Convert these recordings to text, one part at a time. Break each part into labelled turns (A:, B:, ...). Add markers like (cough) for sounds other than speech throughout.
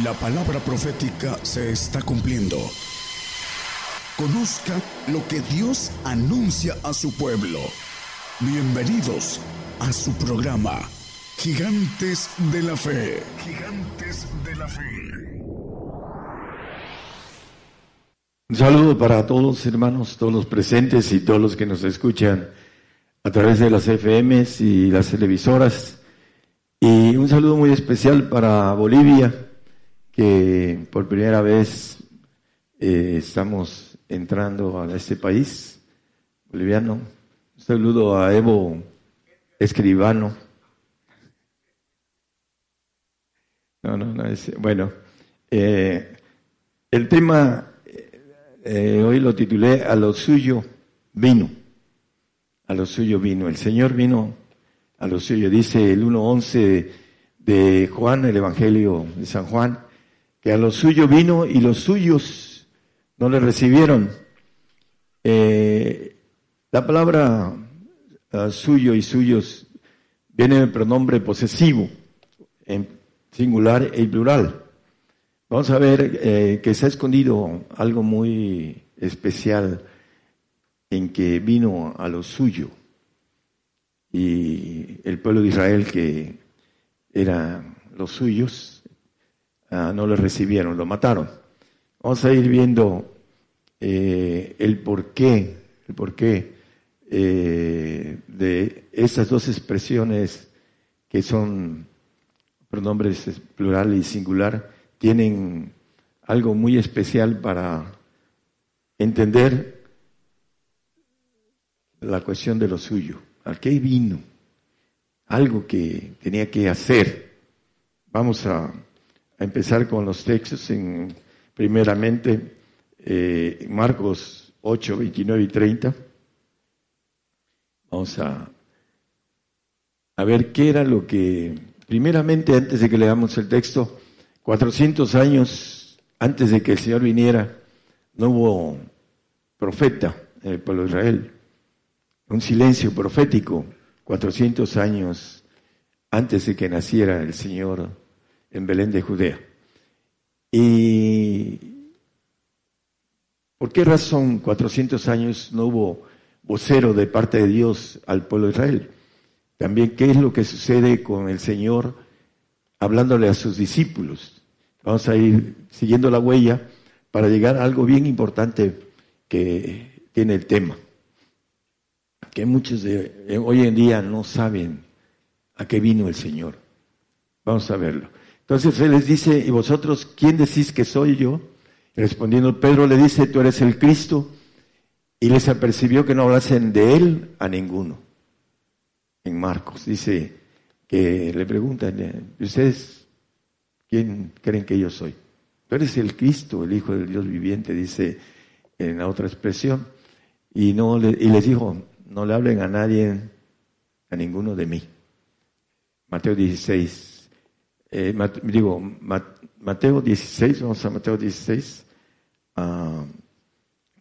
A: La palabra profética se está cumpliendo. Conozca lo que Dios anuncia a su pueblo. Bienvenidos a su programa, Gigantes de la Fe. Gigantes de la Fe.
B: Un saludo para todos hermanos, todos los presentes y todos los que nos escuchan a través de las FMs y las televisoras. Y un saludo muy especial para Bolivia, que por primera vez eh, estamos entrando a este país boliviano. Un saludo a Evo Escribano. No, no, no, es, bueno, eh, el tema eh, hoy lo titulé A lo suyo vino. A lo suyo vino. El Señor vino a lo suyo. Dice el 1.11 de Juan, el Evangelio de San Juan que a lo suyo vino y los suyos no le recibieron. Eh, la palabra ah, suyo y suyos viene en pronombre posesivo, en singular y plural. Vamos a ver eh, que se ha escondido algo muy especial en que vino a lo suyo y el pueblo de Israel que era los suyos Ah, no lo recibieron, lo mataron. Vamos a ir viendo eh, el porqué, el porqué eh, de esas dos expresiones que son pronombres plural y singular, tienen algo muy especial para entender la cuestión de lo suyo. ¿A qué vino? Algo que tenía que hacer. Vamos a empezar con los textos en primeramente eh, Marcos 8, 29 y 30. Vamos a, a ver qué era lo que, primeramente antes de que leamos el texto, 400 años antes de que el Señor viniera, no hubo profeta en el pueblo de Israel. Un silencio profético, 400 años antes de que naciera el Señor en Belén de Judea. ¿Y por qué razón 400 años no hubo vocero de parte de Dios al pueblo de Israel? También, ¿qué es lo que sucede con el Señor hablándole a sus discípulos? Vamos a ir siguiendo la huella para llegar a algo bien importante que tiene el tema. Que muchos de hoy en día no saben a qué vino el Señor. Vamos a verlo. Entonces él les dice, ¿y vosotros quién decís que soy yo? respondiendo Pedro le dice, tú eres el Cristo. Y les apercibió que no hablasen de él a ninguno. En Marcos dice que le preguntan, ¿ustedes quién creen que yo soy? Tú eres el Cristo, el Hijo del Dios viviente, dice en la otra expresión. Y, no y les dijo, no le hablen a nadie, a ninguno de mí. Mateo 16, eh, digo, Mateo 16, vamos a Mateo 16,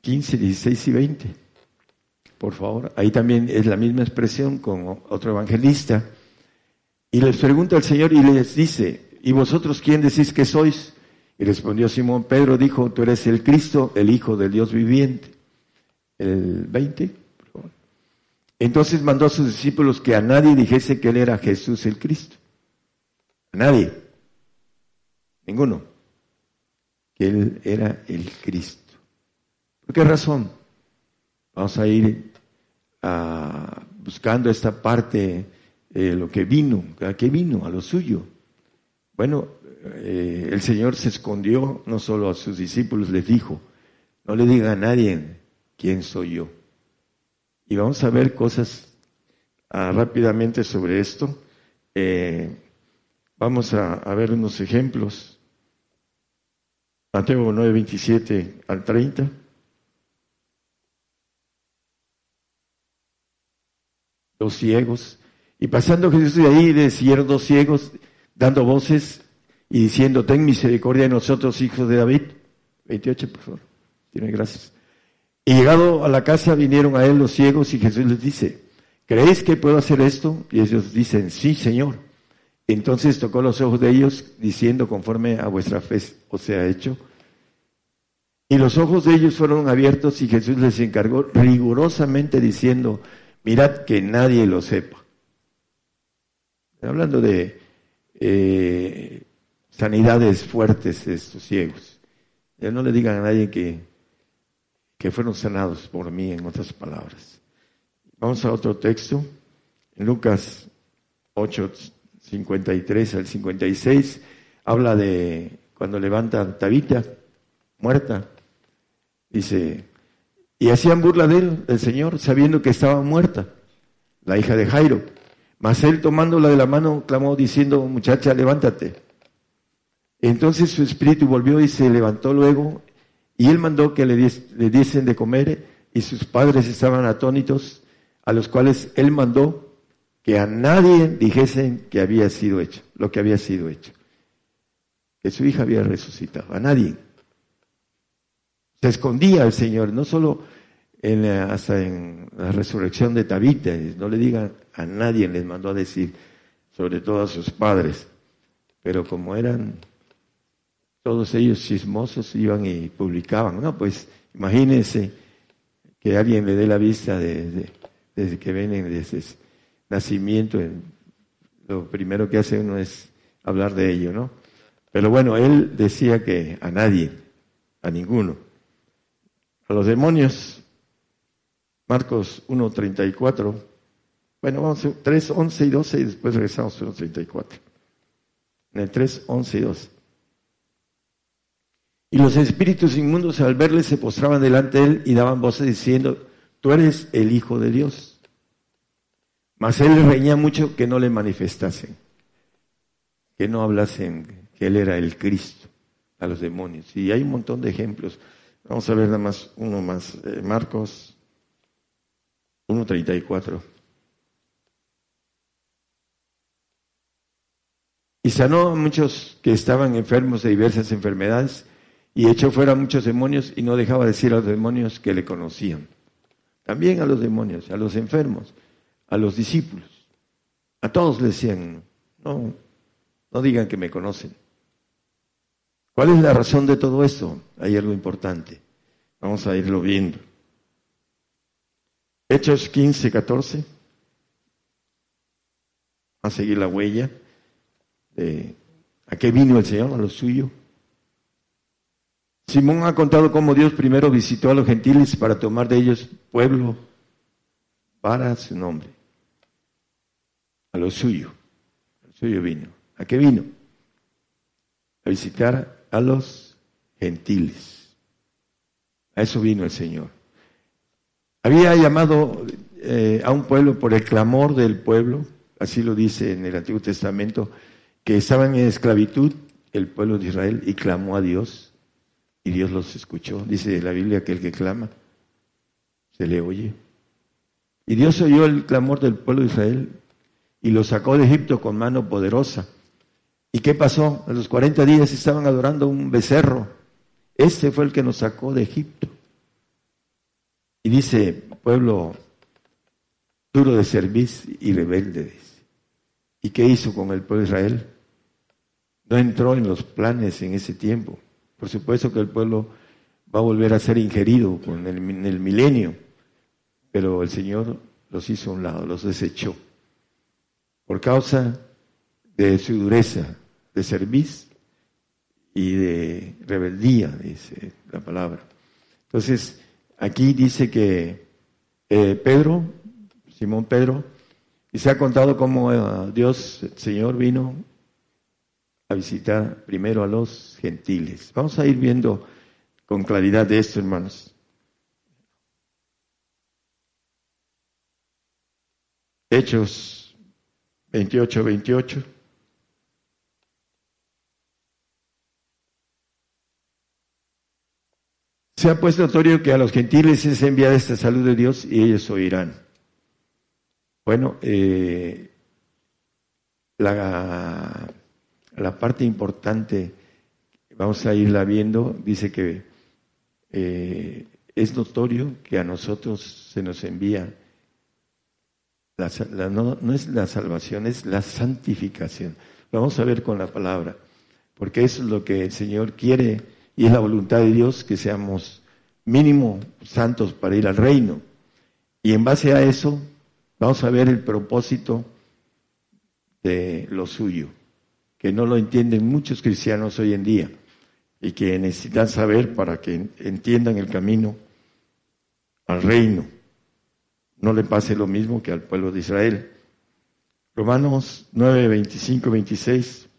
B: 15, 16 y 20. Por favor, ahí también es la misma expresión con otro evangelista. Y les pregunta al Señor y les dice, ¿y vosotros quién decís que sois? Y respondió Simón Pedro, dijo, tú eres el Cristo, el Hijo del Dios viviente. El 20, por favor. Entonces mandó a sus discípulos que a nadie dijese que él era Jesús el Cristo. Nadie. Ninguno. Que Él era el Cristo. ¿Por qué razón? Vamos a ir a, buscando esta parte, de lo que vino. ¿A qué vino? A lo suyo. Bueno, eh, el Señor se escondió, no solo a sus discípulos les dijo, no le diga a nadie quién soy yo. Y vamos a ver cosas ah, rápidamente sobre esto. Eh, Vamos a, ver unos ejemplos. Mateo 9, 27 al 30. Dos ciegos. Y pasando Jesús de ahí, decían dos ciegos, dando voces y diciendo, ten misericordia de nosotros, hijos de David. 28, por favor. Tiene gracias. Y llegado a la casa vinieron a él los ciegos y Jesús les dice, ¿creéis que puedo hacer esto? Y ellos dicen, sí, Señor. Entonces tocó los ojos de ellos, diciendo, conforme a vuestra fe os sea hecho. Y los ojos de ellos fueron abiertos y Jesús les encargó rigurosamente diciendo, mirad que nadie lo sepa. Hablando de eh, sanidades fuertes estos ciegos. Ya no le digan a nadie que, que fueron sanados por mí, en otras palabras. Vamos a otro texto, en Lucas 8, 53 al 56, habla de cuando levantan Tabita, muerta. Dice, y hacían burla de él, del Señor, sabiendo que estaba muerta, la hija de Jairo. Mas él tomándola de la mano clamó diciendo, muchacha, levántate. Entonces su espíritu volvió y se levantó luego, y él mandó que le, le diesen de comer, y sus padres estaban atónitos, a los cuales él mandó que a nadie dijesen que había sido hecho, lo que había sido hecho. Que su hija había resucitado, a nadie. Se escondía el Señor, no solo en hasta en la resurrección de Tabita, no le digan a nadie, les mandó a decir, sobre todo a sus padres, pero como eran todos ellos chismosos, iban y publicaban, no, pues imagínense que alguien le dé la vista desde, desde que vienen desde nacimiento, lo primero que hace uno es hablar de ello, ¿no? Pero bueno, él decía que a nadie, a ninguno. A los demonios, Marcos 1.34, bueno, vamos a 3, 11 y 12 y después regresamos a 1.34. En el 3, 11 y 12. Y los espíritus inmundos al verle se postraban delante de él y daban voces diciendo, tú eres el Hijo de Dios. Mas él reñía mucho que no le manifestasen, que no hablasen que él era el Cristo a los demonios. Y hay un montón de ejemplos. Vamos a ver nada más uno más. Eh, Marcos 1.34. Y sanó a muchos que estaban enfermos de diversas enfermedades y echó fuera a muchos demonios y no dejaba decir a los demonios que le conocían. También a los demonios, a los enfermos a los discípulos. A todos le decían, no, no digan que me conocen. ¿Cuál es la razón de todo esto? Hay algo importante. Vamos a irlo viendo. Hechos 15, 14. A seguir la huella de a qué vino el Señor, a lo suyo. Simón ha contado cómo Dios primero visitó a los gentiles para tomar de ellos pueblo para su nombre a lo suyo. A suyo vino. ¿A qué vino? A visitar a los gentiles. A eso vino el Señor. Había llamado eh, a un pueblo por el clamor del pueblo, así lo dice en el Antiguo Testamento, que estaban en esclavitud el pueblo de Israel y clamó a Dios y Dios los escuchó. Dice la Biblia que el que clama se le oye. Y Dios oyó el clamor del pueblo de Israel y lo sacó de Egipto con mano poderosa. ¿Y qué pasó? A los 40 días estaban adorando un becerro. Ese fue el que nos sacó de Egipto. Y dice, pueblo duro de servicio y rebelde. ¿Y qué hizo con el pueblo de Israel? No entró en los planes en ese tiempo. Por supuesto que el pueblo va a volver a ser ingerido el, el milenio, pero el Señor los hizo a un lado, los desechó por causa de su dureza de servicio y de rebeldía, dice la palabra. Entonces, aquí dice que eh, Pedro, Simón Pedro, y se ha contado cómo eh, Dios, el Señor, vino a visitar primero a los gentiles. Vamos a ir viendo con claridad de esto, hermanos. Hechos 28, 28. Se ha puesto notorio que a los gentiles es enviada esta salud de Dios y ellos oirán. Bueno, eh, la, la, parte importante, vamos a irla viendo, dice que eh, es notorio que a nosotros se nos envía no, es la salvación, es la santificación. vamos a ver con la palabra, porque eso es lo que el Señor quiere y es la voluntad de Dios que seamos mínimo santos para ir al reino. Y en base a eso, vamos a ver el propósito de lo suyo, que no lo entienden muchos cristianos hoy en día y que necesitan saber para que entiendan el camino al reino. No le pase lo mismo que al pueblo de Israel. Romanos 9, 25, 26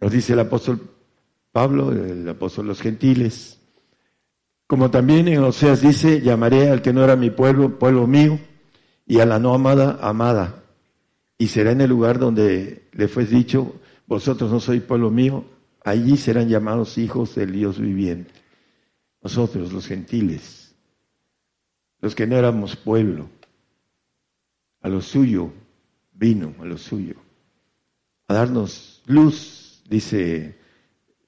B: nos dice el apóstol Pablo, el apóstol de los gentiles, como también en Oseas dice, llamaré al que no era mi pueblo, pueblo mío, y a la no amada, amada. Y será en el lugar donde le fue dicho, vosotros no sois pueblo mío, allí serán llamados hijos del Dios viviente. Nosotros, los gentiles, los que no éramos pueblo, a lo suyo vino, a lo suyo, a darnos luz, dice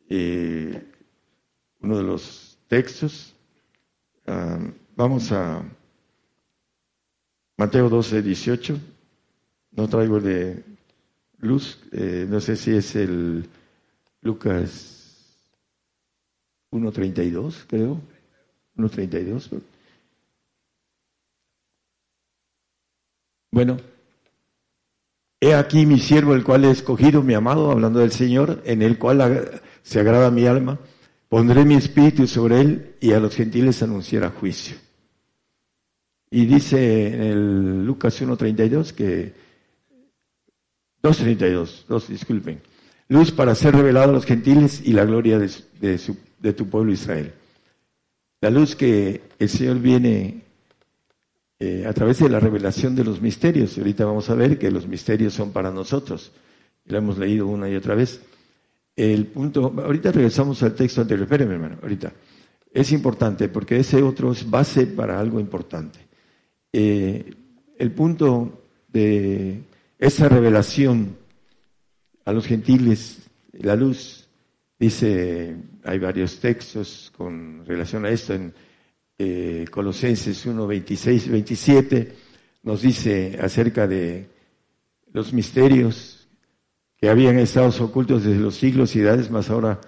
B: eh, uno de los textos. Ah, vamos a Mateo 12, 18. No traigo el de luz, eh, no sé si es el Lucas 1.32, creo. 1.32. Bueno, he aquí mi siervo, el cual he escogido, mi amado, hablando del Señor, en el cual se agrada mi alma, pondré mi espíritu sobre él y a los gentiles anunciará juicio. Y dice en el Lucas 1.32 que, 2.32, dos, disculpen, luz para ser revelado a los gentiles y la gloria de, tu pueblo Israel. La luz que el Señor viene eh, a través de la revelación de los misterios. Ahorita vamos a ver que los misterios son para nosotros. Lo hemos leído una y otra vez. El punto, ahorita regresamos al texto anterior, espérenme hermano, ahorita. Es importante porque ese otro es base para algo importante. Eh, el punto de esa revelación a los gentiles, la luz, dice, hay varios textos con relación a esto en eh, Colosenses 1, 26 27, nos dice acerca de los misterios que habían estado ocultos desde los siglos y edades, más ahora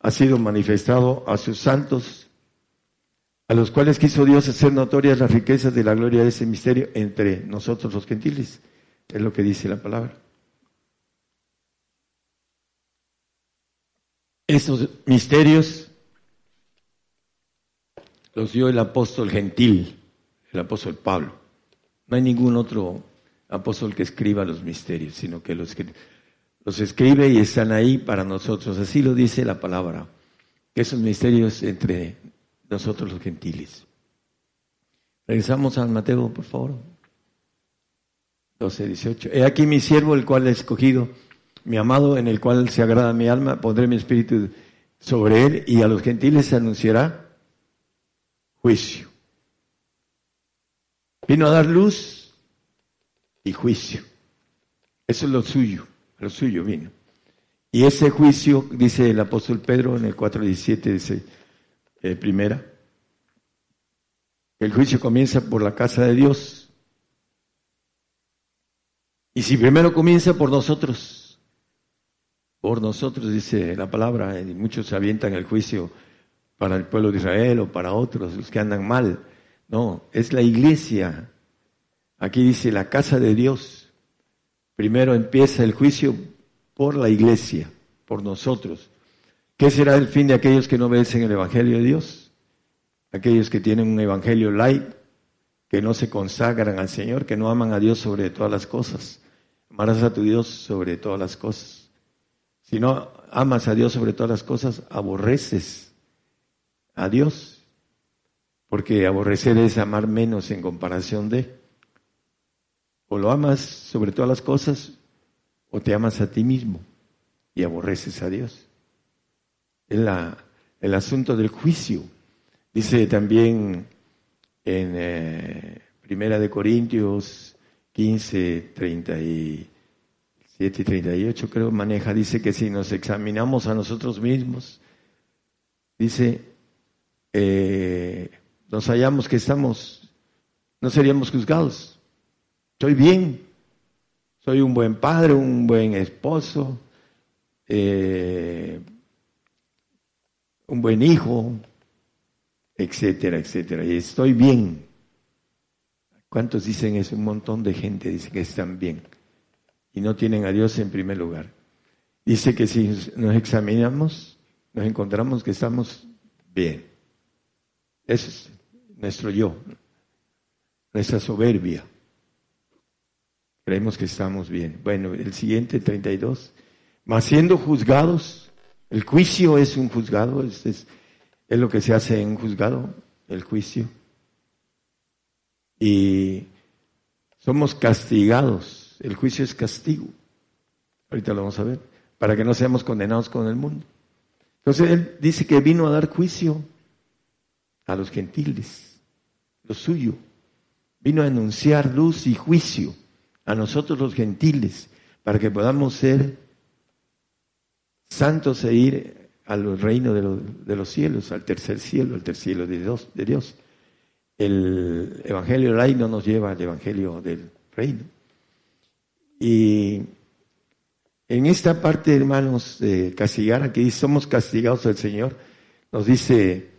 B: ha sido manifestado a sus santos, a los cuales quiso Dios hacer notorias las riquezas de la gloria de ese misterio entre nosotros los gentiles. Es lo que dice la palabra. Estos misterios los dio el apóstol gentil, el apóstol Pablo. No hay ningún otro apóstol que escriba los misterios, sino que los que los escribe y están ahí para nosotros. Así lo dice la palabra. Esos misterios entre nosotros los gentiles. Regresamos a Mateo, por favor. 12, 18. He aquí mi siervo, el cual he escogido, mi amado, en el cual se agrada mi alma, pondré mi espíritu sobre él y a los gentiles se anunciará juicio. Vino a dar luz y juicio. Eso es lo suyo lo suyo vino. Y ese juicio, dice el apóstol Pedro en el 4.17, dice, eh, primera, el juicio comienza por la casa de Dios. Y si primero comienza por nosotros, por nosotros, dice la palabra, y muchos se avientan el juicio para el pueblo de Israel o para otros, los que andan mal. No, es la iglesia. Aquí dice la casa de Dios. Primero empieza el juicio por la iglesia, por nosotros. ¿Qué será el fin de aquellos que no obedecen el Evangelio de Dios? Aquellos que tienen un Evangelio light, que no se consagran al Señor, que no aman a Dios sobre todas las cosas. Amarás a tu Dios sobre todas las cosas. Si no amas a Dios sobre todas las cosas, aborreces a Dios. Porque aborrecer es amar menos en comparación de. O lo amas sobre todas las cosas o te amas a ti mismo y aborreces a Dios. Es la, el asunto del juicio. Dice también en eh, Primera de Corintios 15, 37 y 38 creo maneja, dice que si nos examinamos a nosotros mismos, dice, eh, nos hallamos que estamos, no seríamos juzgados. Estoy bien, soy un buen padre, un buen esposo, eh, un buen hijo, etcétera, etcétera. Y estoy bien. ¿Cuántos dicen eso? Un montón de gente dice que están bien y no tienen a Dios en primer lugar. Dice que si nos examinamos, nos encontramos que estamos bien. Es nuestro yo, nuestra soberbia. Creemos que estamos bien. Bueno, el siguiente, 32. Mas siendo juzgados, el juicio es un juzgado, es, es, es lo que se hace en un juzgado, el juicio. Y somos castigados. El juicio es castigo. Ahorita lo vamos a ver. Para que no seamos condenados con el mundo. Entonces él dice que vino a dar juicio a los gentiles, lo suyo. Vino a anunciar luz y juicio a nosotros los gentiles, para que podamos ser santos e ir al reino de, los cielos, al tercer cielo, al tercer cielo de Dios. El evangelio del reino nos lleva al evangelio del reino. Y en esta parte, hermanos, de castigar, aquí somos castigados del Señor, nos dice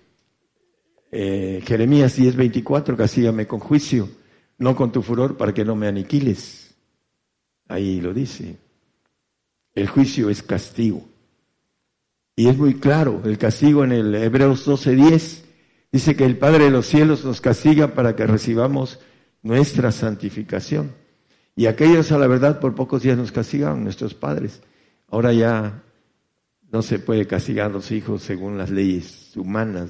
B: eh, Jeremías 10:24, castígame con juicio, no con tu furor para que no me aniquiles. Ahí lo dice. El juicio es castigo. Y es muy claro, el castigo en el Hebreos 12:10 dice que el Padre de los cielos nos castiga para que recibamos nuestra santificación. Y aquellos a la verdad por pocos días nos castigaban, nuestros padres. Ahora ya no se puede castigar a los hijos según las leyes humanas.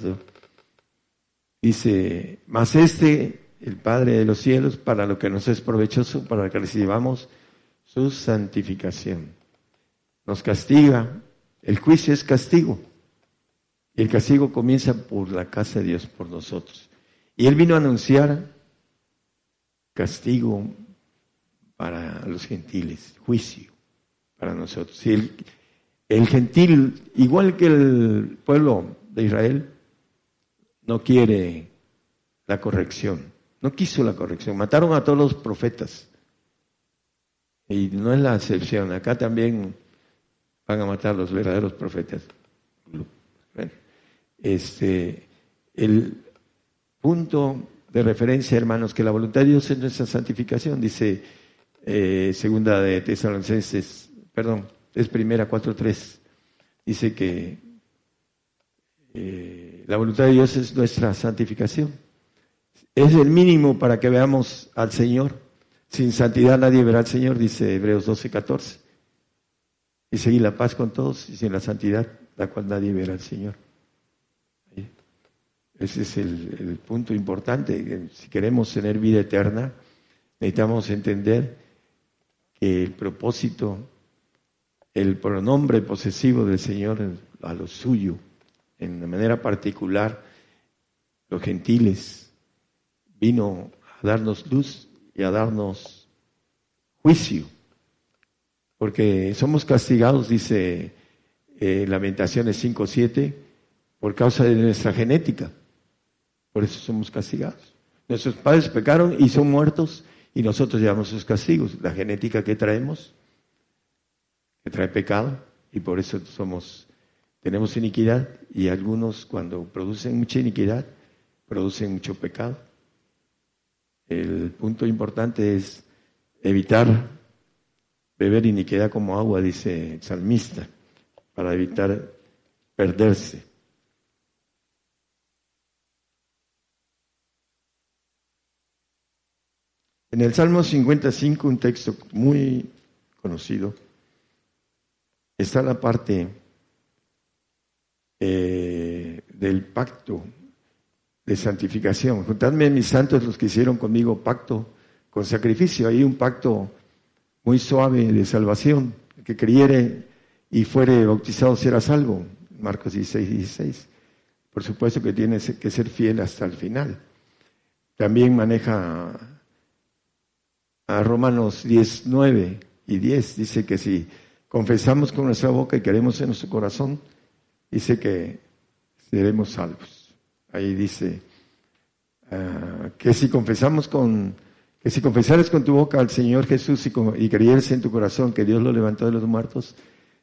B: Dice, mas este, el Padre de los cielos, para lo que nos es provechoso, para que recibamos su santificación. Nos castiga el juicio es castigo. Y el castigo comienza por la casa de Dios, por nosotros. Y Él vino a anunciar castigo para los gentiles, juicio para nosotros. Y el, el gentil, igual que el pueblo de Israel, no quiere la corrección, no quiso la corrección. Mataron a todos los profetas. Y no es la excepción. Acá también van a matar los verdaderos profetas. este, el punto de referencia, hermanos, que la voluntad de Dios es nuestra santificación, dice eh, segunda de Tesalonicenses, perdón, es primera 4.3, dice que eh, la voluntad de Dios es nuestra santificación. Es el mínimo para que veamos al Señor. Sin santidad nadie verá al Señor, dice Hebreos 12.14 y seguir la paz con todos y sin la santidad, la cual nadie verá al Señor. Ese es el, punto importante. Si queremos tener vida eterna, necesitamos entender que el propósito, el pronombre posesivo del Señor a lo suyo, en de manera particular, los gentiles, vino a darnos luz y a darnos juicio porque somos castigados, dice eh, Lamentaciones 5.7, por causa de nuestra genética. Por eso somos castigados. Nuestros padres pecaron y son muertos y nosotros llevamos sus castigos. La genética que traemos, que trae pecado y por eso somos, tenemos iniquidad y algunos cuando producen mucha iniquidad, producen mucho pecado. El punto importante es evitar beber iniquidad como agua, dice el salmista, para evitar perderse. En el Salmo 55, un texto muy conocido, está la parte del pacto de santificación. Juntadme mis santos los que hicieron conmigo pacto con sacrificio. Hay un pacto muy suave de salvación. que creyere y fuere bautizado será salvo. Marcos 16, 16. Por supuesto que tiene que ser fiel hasta el final. También maneja a Romanos 10, 9 y 10. Dice que si confesamos con nuestra boca y queremos en nuestro corazón, dice que seremos salvos. Ahí dice ah, que si confesamos con que si confesares con tu boca al Señor Jesús y, y creyeres en tu corazón que Dios lo levantó de los muertos,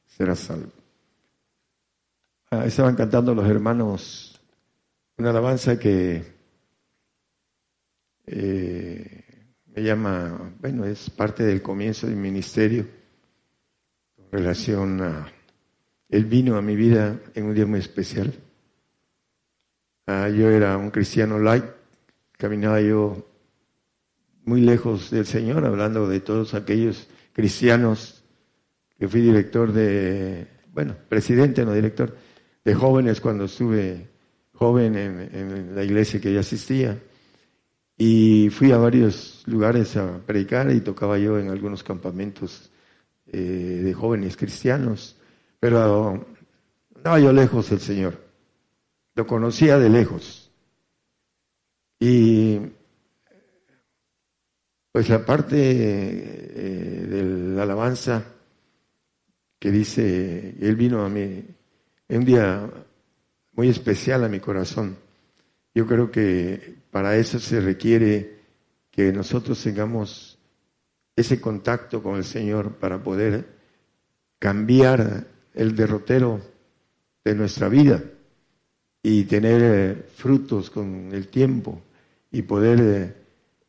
B: serás salvo. Ah, estaban cantando los hermanos una alabanza que eh, me llama, bueno, es parte del comienzo del ministerio en relación a, él vino a mi vida en un día muy especial. Ah, yo era un cristiano light, caminaba yo muy lejos del Señor, hablando de todos aquellos cristianos que fui director de, bueno, presidente, no director, de jóvenes cuando estuve joven en, la iglesia que yo asistía. Y fui a varios lugares a predicar y tocaba yo en algunos campamentos eh, de jóvenes cristianos, pero estaba yo lejos del Señor. Lo conocía de lejos. Y pues la parte eh, de la alabanza que dice, Él vino a mí es un día muy especial a mi corazón. Yo creo que para eso se requiere que nosotros tengamos ese contacto con el Señor para poder cambiar el derrotero de nuestra vida y tener eh, frutos con el tiempo y poder eh,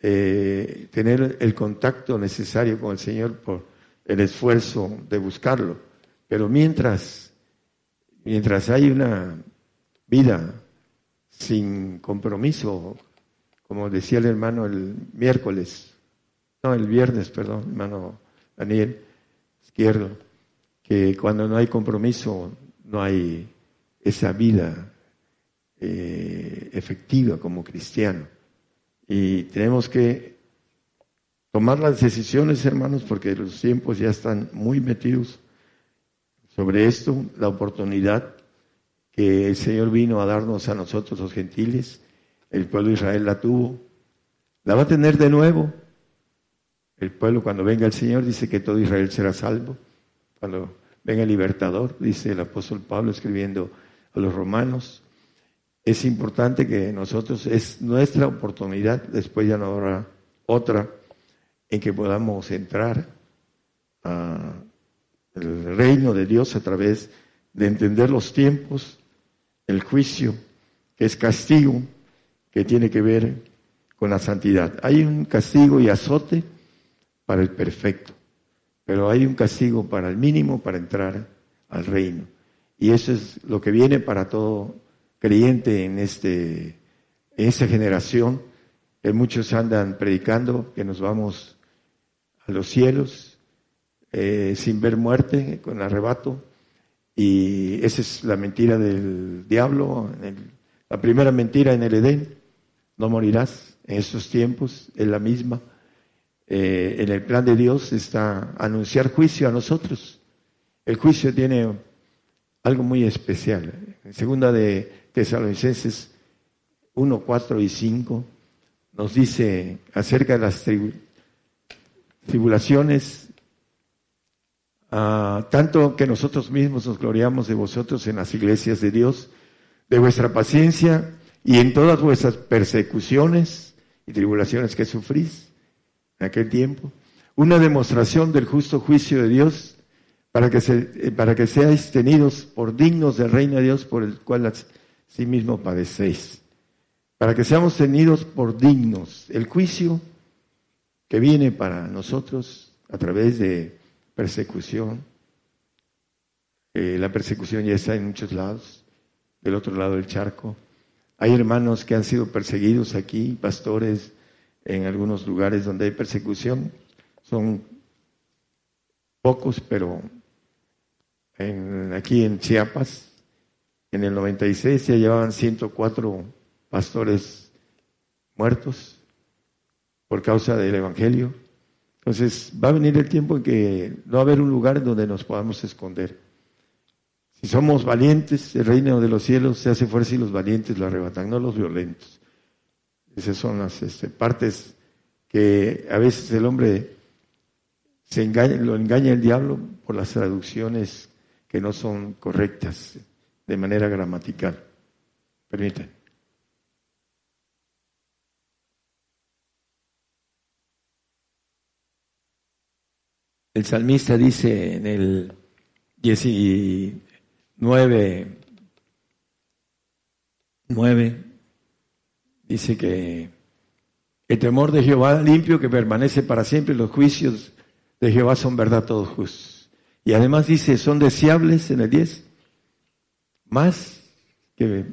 B: eh, tener el contacto necesario con el Señor por el esfuerzo de buscarlo. Pero mientras Mientras hay una vida sin compromiso, como decía el hermano el miércoles, no, el viernes, perdón, hermano Daniel Izquierdo, que cuando no hay compromiso no hay esa vida eh, efectiva como cristiano. Y tenemos que tomar las decisiones, hermanos, porque los tiempos ya están muy metidos sobre esto, la oportunidad que el Señor vino a darnos a nosotros los gentiles, el pueblo de Israel la tuvo, la va a tener de nuevo. El pueblo cuando venga el Señor dice que todo Israel será salvo. Cuando venga el libertador, dice el apóstol Pablo escribiendo a los romanos, es importante que nosotros, es nuestra oportunidad, después ya no habrá otra, en que podamos entrar a el reino de Dios a través de entender los tiempos, el juicio, que es castigo, que tiene que ver con la santidad. Hay un castigo y azote para el perfecto, pero hay un castigo para el mínimo para entrar al reino. Y eso es lo que viene para todo creyente en, este, esta generación, que muchos andan predicando que nos vamos a los cielos, eh, sin ver muerte, con arrebato. Y esa es la mentira del diablo, la primera mentira en el Edén, no morirás en estos tiempos, es la misma. Eh, en el plan de Dios está anunciar juicio a nosotros. El juicio tiene algo muy especial. Segunda de Tesalonicenses 1, 4 y 5 nos dice acerca de las tribulaciones Ah, tanto que nosotros mismos nos gloriamos de vosotros en las iglesias de Dios, de vuestra paciencia y en todas vuestras persecuciones y tribulaciones que sufrís en aquel tiempo. Una demostración del justo juicio de Dios para que, se, eh, para que seáis tenidos por dignos del reino de Dios por el cual sí mismo padecéis. Para que seamos tenidos por dignos. El juicio que viene para nosotros a través de persecución. Eh, la persecución ya está en muchos lados, del otro lado del charco. Hay hermanos que han sido perseguidos aquí, pastores, en algunos lugares donde hay persecución. Son pocos, pero aquí en Chiapas, en el 96 ya llevaban 104 pastores muertos por causa del Evangelio. Entonces va a venir el tiempo en que no va a haber un lugar donde nos podamos esconder. Si somos valientes, el reino de los cielos se hace fuerza y los valientes lo arrebatan, no los violentos. Esas son las este, partes que a veces el hombre se engaña, lo engaña el diablo por las traducciones que no son correctas de manera gramatical. Permítanme. El salmista dice en el 19, 9, dice que el temor de Jehová limpio que permanece para siempre, los juicios de Jehová son verdad todos justos. Y además dice, son deseables en el 10, más que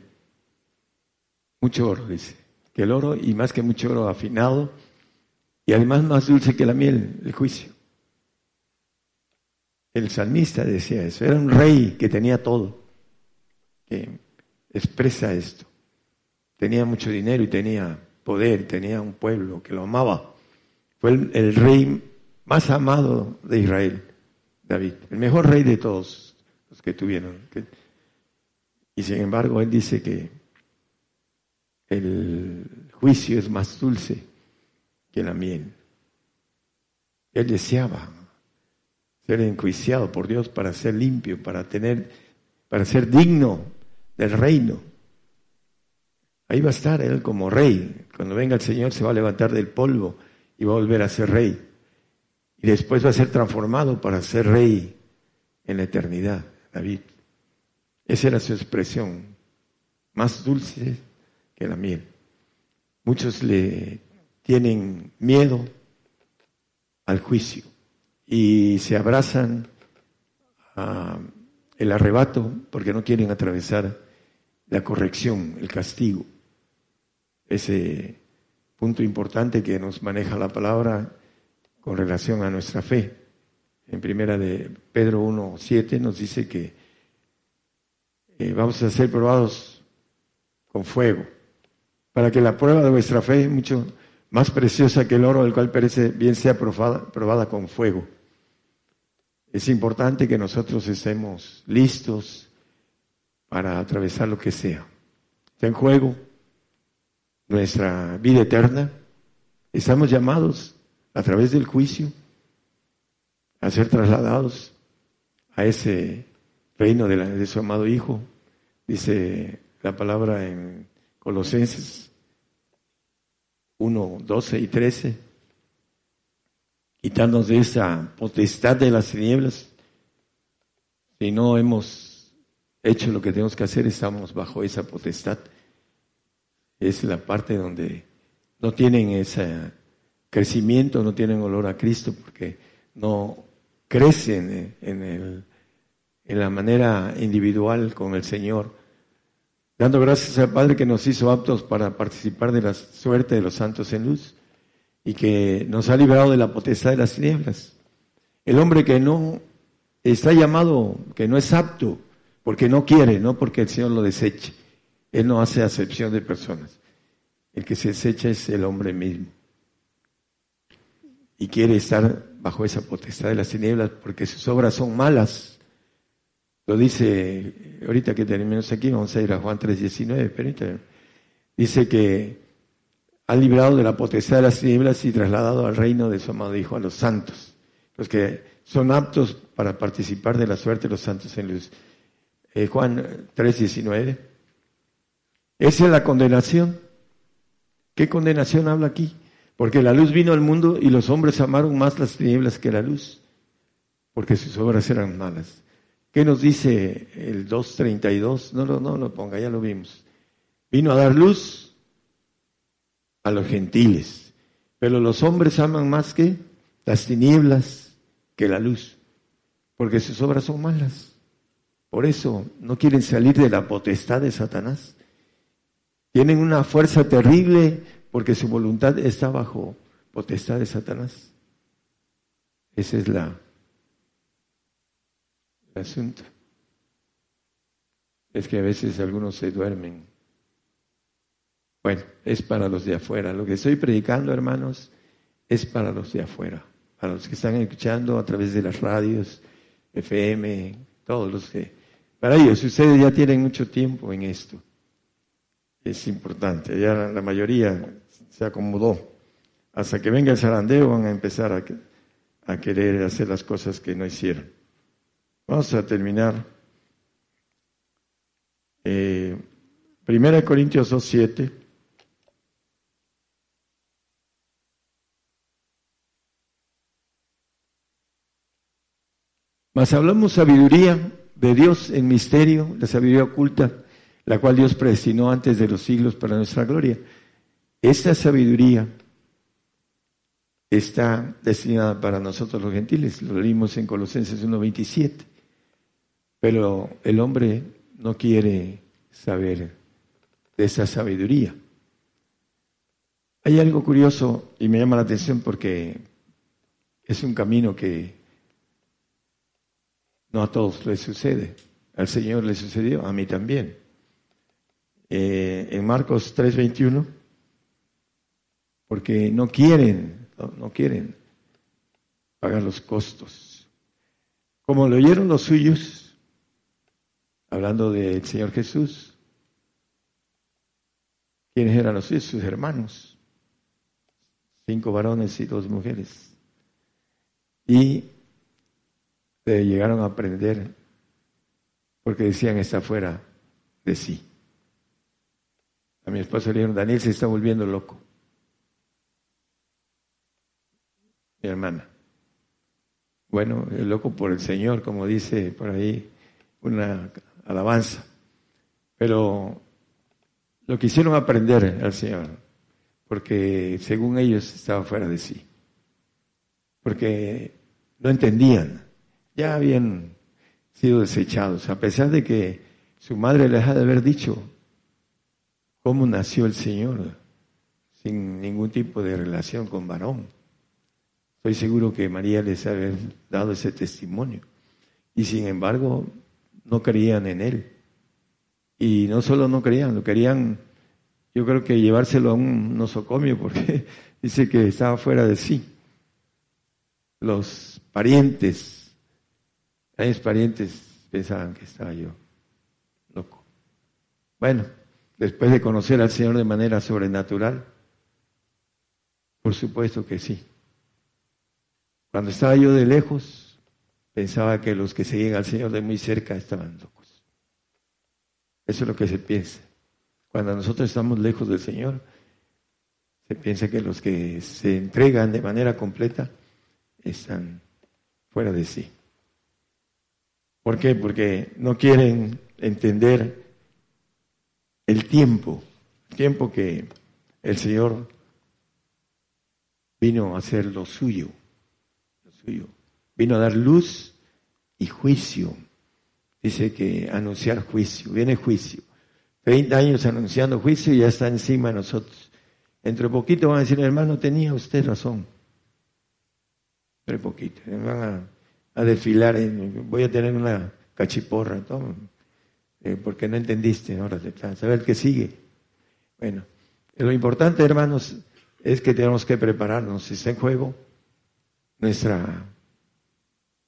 B: mucho oro, dice, que el oro y más que mucho oro afinado, y además más dulce que la miel, el juicio. El salmista decía eso, era un rey que tenía todo, que expresa esto. Tenía mucho dinero y tenía poder, tenía un pueblo que lo amaba. Fue el, rey más amado de Israel, David, el mejor rey de todos los que tuvieron. Y sin embargo, él dice que el juicio es más dulce que la miel. Él deseaba ser enjuiciado por Dios para ser limpio, para tener, para ser digno del reino. Ahí va a estar él como rey. Cuando venga el Señor se va a levantar del polvo y va a volver a ser rey. Y después va a ser transformado para ser rey en la eternidad, David. Esa era su expresión, más dulce que la miel. Muchos le tienen miedo al juicio y se abrazan el arrebato porque no quieren atravesar la corrección, el castigo. Ese punto importante que nos maneja la palabra con relación a nuestra fe. En primera de Pedro 1.7 nos dice que eh, vamos a ser probados con fuego, para que la prueba de vuestra fe, mucho más preciosa que el oro, el cual perece, bien sea probada, con fuego es importante que nosotros estemos listos para atravesar lo que sea. Está en juego nuestra vida eterna. Estamos llamados a través del juicio a ser trasladados a ese reino de, de su amado Hijo. Dice la palabra en Colosenses 1, 12 y 13 quitarnos de esa potestad de las tinieblas. Si no hemos hecho lo que tenemos que hacer, estamos bajo esa potestad. Es la parte donde no tienen ese crecimiento, no tienen olor a Cristo, porque no crecen en, el, en la manera individual con el Señor. Dando gracias al Padre que nos hizo aptos para participar de la suerte de los santos en luz y que nos ha librado de la potestad de las tinieblas. El hombre que no está llamado, que no es apto, porque no quiere, no porque el Señor lo deseche. Él no hace acepción de personas. El que se desecha es el hombre mismo. Y quiere estar bajo esa potestad de las tinieblas porque sus obras son malas. Lo dice, ahorita que terminamos aquí, vamos a ir a Juan 3.19, pero dice que ha librado de la potestad de las tinieblas y trasladado al reino de su amado Hijo, a los santos, los que son aptos para participar de la suerte de los santos en luz. Eh, Juan 3:19. Esa es la condenación. ¿Qué condenación habla aquí? Porque la luz vino al mundo y los hombres amaron más las tinieblas que la luz, porque sus obras eran malas. ¿Qué nos dice el 2.32? No, no, no lo ponga, ya lo vimos. Vino a dar luz a los gentiles. Pero los hombres aman más que las tinieblas que la luz, porque sus obras son malas. Por eso no quieren salir de la potestad de Satanás. Tienen una fuerza terrible porque su voluntad está bajo potestad de Satanás. Ese es la el asunto. Es que a veces algunos se duermen bueno, es para los de afuera. Lo que estoy predicando, hermanos, es para los de afuera, para los que están escuchando a través de las radios, FM, todos los que... Para ellos, ustedes ya tienen mucho tiempo en esto. Es importante, ya la mayoría se acomodó. Hasta que venga el zarandeo van a empezar a, querer hacer las cosas que no hicieron. Vamos a terminar. Eh, Primera Corintios 2.7. Mas hablamos sabiduría de Dios en misterio, la sabiduría oculta, la cual Dios predestinó antes de los siglos para nuestra gloria. Esta sabiduría está destinada para nosotros los gentiles, lo leímos en Colosenses 1.27, pero el hombre no quiere saber de esa sabiduría. Hay algo curioso y me llama la atención porque es un camino que no a todos les sucede. Al Señor le sucedió, a mí también. Eh, en Marcos 3:21, porque no quieren, no, quieren pagar los costos. Como lo oyeron los suyos, hablando del Señor Jesús, ¿quiénes eran los? Sus hermanos, cinco varones y dos mujeres. Y llegaron a aprender porque decían está fuera de sí. A mi esposa le dijeron, Daniel se está volviendo loco. Mi hermana. Bueno, loco por el Señor, como dice por ahí una alabanza. Pero lo quisieron aprender al Señor, porque según ellos estaba fuera de sí. Porque no entendían ya habían sido desechados, a pesar de que su madre les ha de haber dicho cómo nació el Señor sin ningún tipo de relación con varón. Estoy seguro que María les ha dado ese testimonio. Y sin embargo, no creían en él. Y no solo no creían, lo querían, yo creo que llevárselo a un nosocomio, porque (laughs) dice que estaba fuera de sí. Los parientes mis parientes pensaban que estaba yo loco. Bueno, después de conocer al Señor de manera sobrenatural, por supuesto que sí. Cuando estaba yo de lejos, pensaba que los que seguían al Señor de muy cerca estaban locos. Eso es lo que se piensa. Cuando nosotros estamos lejos del Señor, se piensa que los que se entregan de manera completa están fuera de sí. ¿Por qué? Porque no quieren entender el tiempo, el tiempo que el Señor vino a hacer lo suyo, lo suyo. Vino a dar luz y juicio. Dice que anunciar juicio, viene juicio. Treinta años anunciando juicio y ya está encima de nosotros. Entre poquito van a decir, hermano, tenía usted razón. Entre poquito. Van a a desfilar, voy a tener una cachiporra, eh, porque no entendiste, ahora te saber qué sigue. Bueno, lo importante, hermanos, es que tenemos que prepararnos, está en juego nuestra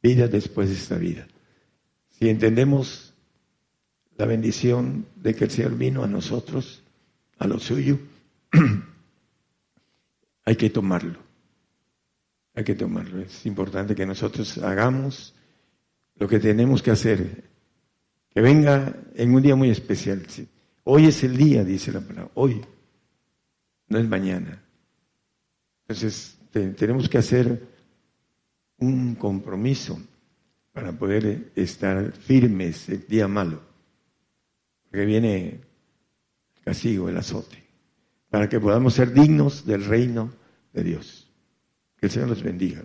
B: vida después de esta vida. Si entendemos la bendición de que el Señor vino a nosotros, a lo suyo, (clears throat) hay que tomarlo. Hay que tomarlo. Es importante que nosotros hagamos lo que tenemos que hacer. Que venga en un día muy especial. Hoy es el día, dice la palabra. Hoy. No es mañana. Entonces, tenemos que hacer un compromiso para poder estar firmes el día malo. Porque viene el castigo, el azote. Para que podamos ser dignos del reino de Dios. Que el Señor los bendiga.